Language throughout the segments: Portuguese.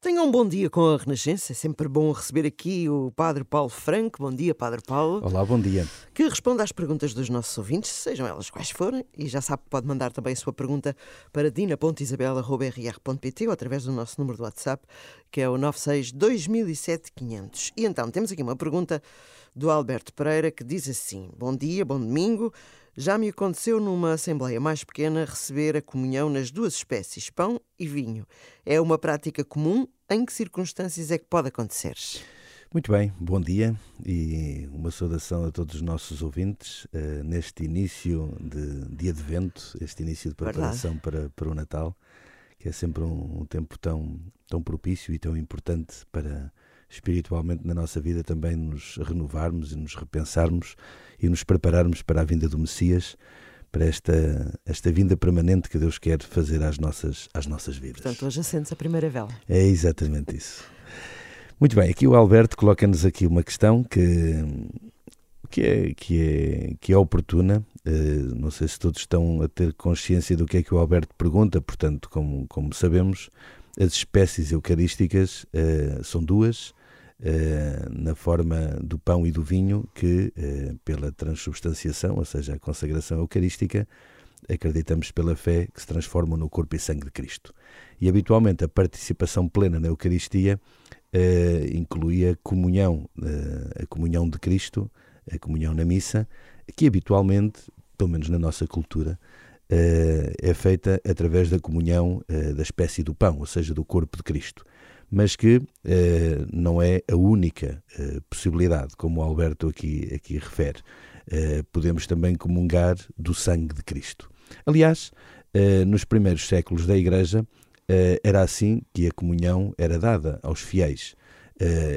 Tenham um bom dia com a Renascença. É sempre bom receber aqui o Padre Paulo Franco. Bom dia, Padre Paulo. Olá, bom dia. Que responda às perguntas dos nossos ouvintes, sejam elas quais forem. E já sabe que pode mandar também a sua pergunta para dina.isabela.rr.pt ou através do nosso número do WhatsApp, que é o 96 2007 500. E então, temos aqui uma pergunta do Alberto Pereira que diz assim: Bom dia, bom domingo. Já me aconteceu numa assembleia mais pequena receber a comunhão nas duas espécies, pão e vinho. É uma prática comum? Em que circunstâncias é que pode acontecer? Muito bem, bom dia e uma saudação a todos os nossos ouvintes uh, neste início de, de advento, este início de preparação para, para o Natal, que é sempre um, um tempo tão, tão propício e tão importante para espiritualmente na nossa vida também nos renovarmos e nos repensarmos e nos prepararmos para a vinda do Messias, para esta, esta vinda permanente que Deus quer fazer às nossas, às nossas vidas. Portanto, hoje acende-se a primeira vela. É exatamente isso. Muito bem, aqui o Alberto coloca-nos aqui uma questão que, que, é, que, é, que é oportuna. Uh, não sei se todos estão a ter consciência do que é que o Alberto pergunta, portanto, como, como sabemos, as espécies eucarísticas uh, são duas, na forma do pão e do vinho, que eh, pela transubstanciação, ou seja, a consagração eucarística, acreditamos pela fé que se transformam no corpo e sangue de Cristo. E habitualmente a participação plena na Eucaristia eh, incluía comunhão, a comunhão de Cristo, a comunhão na missa, que habitualmente, pelo menos na nossa cultura, é feita através da comunhão da espécie do pão, ou seja, do corpo de Cristo mas que eh, não é a única eh, possibilidade, como o Alberto aqui, aqui refere. Eh, podemos também comungar do sangue de Cristo. Aliás, nos primeiros séculos da Igreja, era assim que a comunhão era dada aos fiéis.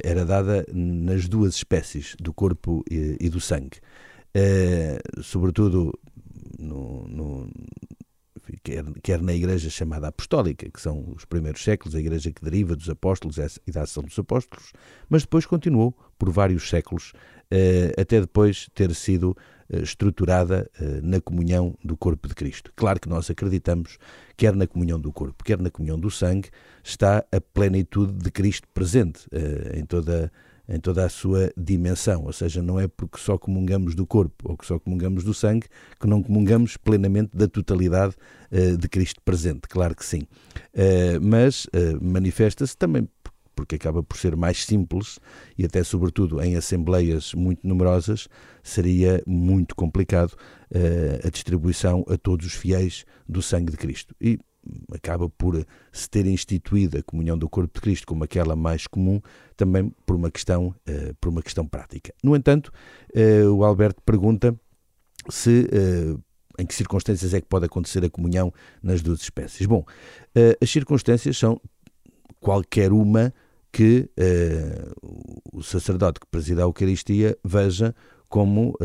era dada nas duas espécies, do corpo e, e do sangue. sobretudo no, no, quer, quer na igreja chamada apostólica, que são os primeiros séculos, a igreja que deriva dos apóstolos e da ação dos apóstolos, mas depois continuou por vários séculos, eh, até depois ter sido eh, estruturada eh, na comunhão do corpo de Cristo. Claro que nós acreditamos, quer na comunhão do corpo, quer na comunhão do sangue, está a plenitude de Cristo presente em toda a em toda a sua dimensão, ou seja, não é porque só comungamos do corpo ou que só comungamos do sangue que não comungamos plenamente da totalidade uh, de Cristo presente, claro que sim. Uh, mas uh, manifesta-se também porque acaba por ser mais simples e até sobretudo em assembleias muito numerosas seria muito complicado a distribuição a todos os fiéis do sangue de Cristo. E acaba por se ter instituído a comunhão do corpo de Cristo como aquela mais comum, também por uma questão, uh, por uma questão prática. No entanto, uh, o Alberto pergunta se uh, em que circunstâncias é que pode acontecer a comunhão nas duas espécies. Bom, as circunstâncias são qualquer uma que o sacerdote que presida a Eucaristia veja como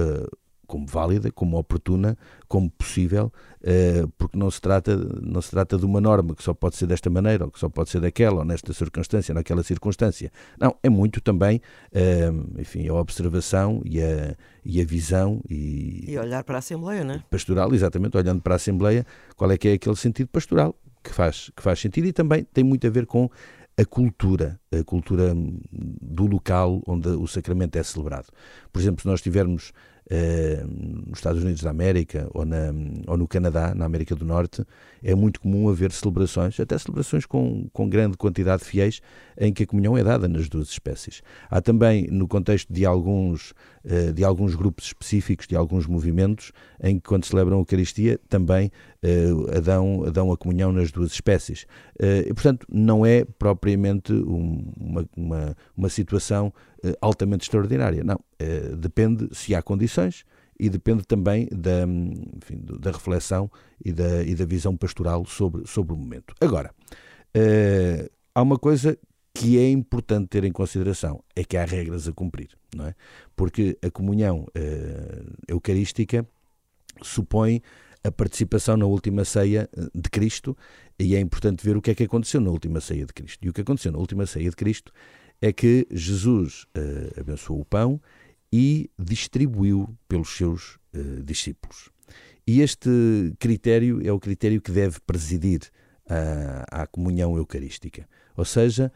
como válida, como oportuna, como possível, eh, porque não se, trata, não se trata de uma norma que só pode ser desta maneira, ou que só pode ser daquela, ou nesta circunstância, naquela circunstância. Não, é muito também, eh, enfim, a observação e a, e a visão e... E olhar para a Assembleia, não é? Pastoral, exatamente, olhando para a Assembleia, qual é que é aquele sentido pastoral que faz, que faz sentido e também tem muito a ver com a cultura, a cultura do local onde o sacramento é celebrado. Por exemplo, se nós tivermos nos Estados Unidos da América ou, na, ou no Canadá, na América do Norte, é muito comum haver celebrações, até celebrações com, com grande quantidade de fiéis, em que a comunhão é dada nas duas espécies. Há também, no contexto de alguns, eh, de alguns grupos específicos, de alguns movimentos, em que, quando celebram a Eucaristia, também uh, dão, dão a comunhão nas duas espécies. e, portanto, não é propriamente um, uma, uma, uma situação altamente extraordinária. Não, depende se há condições e depende também da, enfim, da reflexão e da, e da visão pastoral sobre, sobre o momento. Agora, uh, há uma coisa que é importante ter em consideração, é que há regras a cumprir, não é? Porque a comunhão eucarística supõe a participação na última ceia eh, de Cristo e é importante ver o que é que aconteceu na última ceia de Cristo. E o que aconteceu na última ceia de Cristo é que Jesus uh, abençoou o pão e distribuiu pelos seus uh, discípulos. E este critério é o critério que deve presidir à, comunhão eucarística. Ou seja,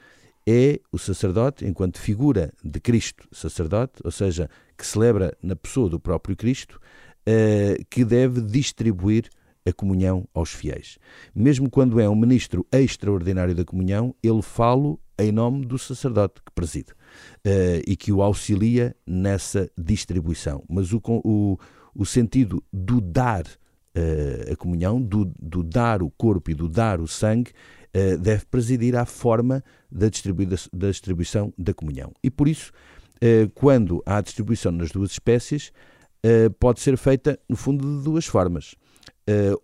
é o sacerdote, enquanto figura de Cristo sacerdote, ou seja, que celebra na pessoa do próprio Cristo, uh, que deve distribuir a comunhão aos fiéis. Mesmo quando é um ministro extraordinário da comunhão, ele fala em nome do sacerdote que preside uh, e que o auxilia nessa distribuição. Mas o, o, o sentido do dar uh, a comunhão, do, do, dar o corpo e do dar o sangue, uh, deve presidir à forma da, da distribuição da comunhão. E por isso, quando há distribuição nas duas espécies, pode ser feita, no fundo, de duas formas.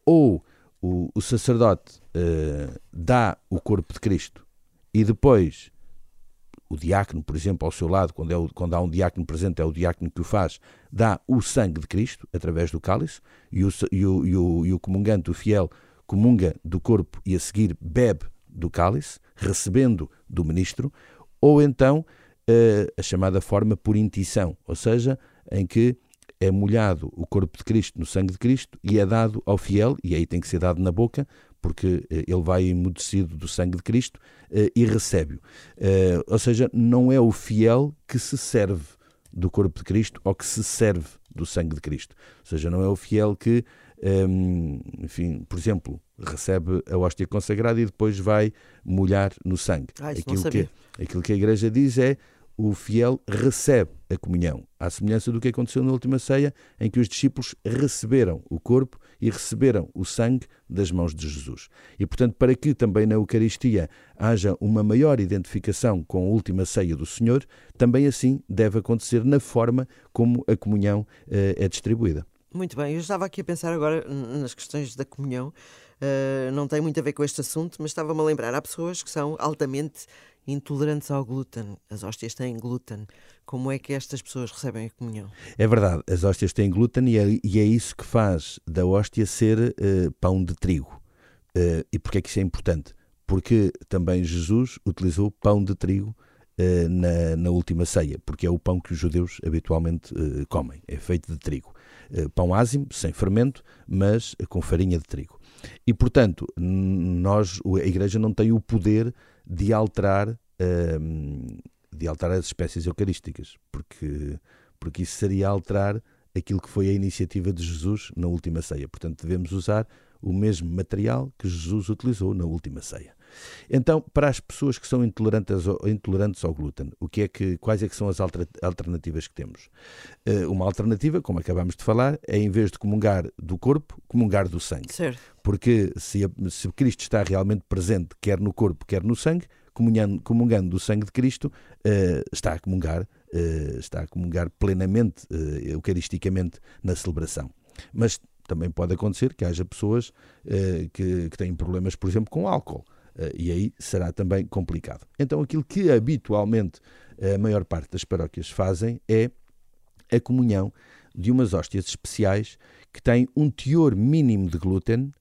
ou o, o sacerdote dá o corpo de Cristo e depois o diácono, por exemplo, ao seu lado, quando, é o, quando há um diácono presente, é o diácono que o faz, dá o sangue de Cristo através do cálice, e o, e o, e o, e o comungante, o fiel, comunga do corpo e a seguir bebe do cálice, recebendo do ministro, ou então uh, a chamada forma por intição, ou seja, em que é molhado o corpo de Cristo no sangue de Cristo e é dado ao fiel, e aí tem que ser dado na boca, porque eh, ele vai emudecido do sangue de Cristo eh, e recebe-o. Eh, ou seja, não é o fiel que se serve do corpo de Cristo ou que se serve do sangue de Cristo. Ou seja, não é o fiel que, ehm, enfim, por exemplo, recebe a hóstia consagrada e depois vai molhar no sangue. Ah, aquilo, que, aquilo que a igreja diz é o fiel recebe a comunhão, à semelhança do que aconteceu na última ceia, em que os discípulos receberam o corpo e receberam o sangue das mãos de Jesus. E, portanto, para que também na Eucaristia haja uma maior identificação com a última ceia do Senhor, também assim deve acontecer na forma como a comunhão eh, é distribuída. Muito bem, eu estava aqui a pensar agora nas questões da comunhão. Uh, não tem muito a ver com este assunto, mas estava-me a lembrar. Há pessoas que são altamente intolerantes ao glúten. As hóstias têm glúten. Como é que estas pessoas recebem a comunhão? É verdade, as hóstias têm glúten e é, e é isso que faz da hóstia ser uh, pão de trigo. Uh, e porquê é que isso é importante? Porque também Jesus utilizou pão de trigo uh, na, na, última ceia, porque é o pão que os judeus habitualmente comem, é feito de trigo. pão ázimo, sem fermento, mas com farinha de trigo. E, portanto, nós, a Igreja não tem o poder de alterar, um, de alterar as espécies eucarísticas, porque, porque isso seria alterar aquilo que foi a iniciativa de Jesus na última ceia. Portanto, devemos usar o mesmo material que Jesus utilizou na última ceia. Então, para as pessoas que são intolerantes ao, intolerantes ao glúten, o que é que, quais é que são as alternativas que temos? Uh, uma alternativa, como acabamos de falar, é em vez de comungar do corpo, comungar do sangue. Certo. Porque se, se Cristo está realmente presente, quer no corpo, quer no sangue, comungando, comungando do sangue de Cristo, uh, está a comungar, uh, está a comungar plenamente, eucaristicamente, na celebração. Mas também pode acontecer que haja pessoas que, que têm problemas, por exemplo, com álcool. Eh, e aí será também complicado. Então, aquilo que habitualmente a maior parte das paróquias fazem é a comunhão de umas hóstias especiais que têm um teor mínimo de glúten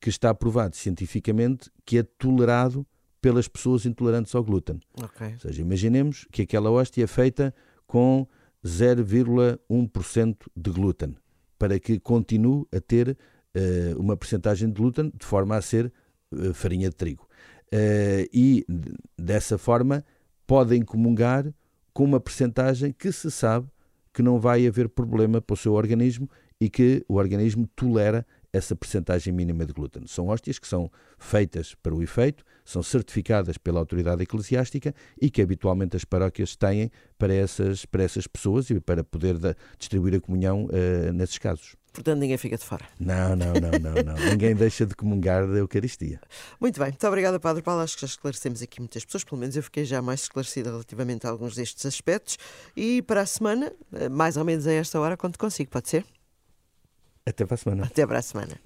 que está provado cientificamente que é tolerado pelas pessoas intolerantes ao glúten. Okay. Ou seja, imaginemos que aquela hóstia é feita com 0,1% de glúten, para que continue a ter uh, uma percentagem de glúten de forma a ser uh, farinha de trigo. Uh, e dessa forma podem comungar com uma percentagem que se sabe que não vai haver problema para o seu organismo e que o organismo tolera essa percentagem mínima de glúten. São hóstias que são feitas para o efeito, são certificadas pela autoridade eclesiástica e que habitualmente as paróquias têm para essas, para essas pessoas e para poder da, distribuir a comunhão uh, nesses casos. Portanto, ninguém fica de fora. Não, não, não, não, não. ninguém deixa de comungar da Eucaristia. Muito bem, muito obrigada, Padre Paulo. Acho que já esclarecemos aqui muitas pessoas, pelo menos eu fiquei já mais esclarecida relativamente a alguns destes aspectos. E para a semana, eh, mais ou menos a esta hora, quando consigo, pode ser? Até para a semana. Até para a semana.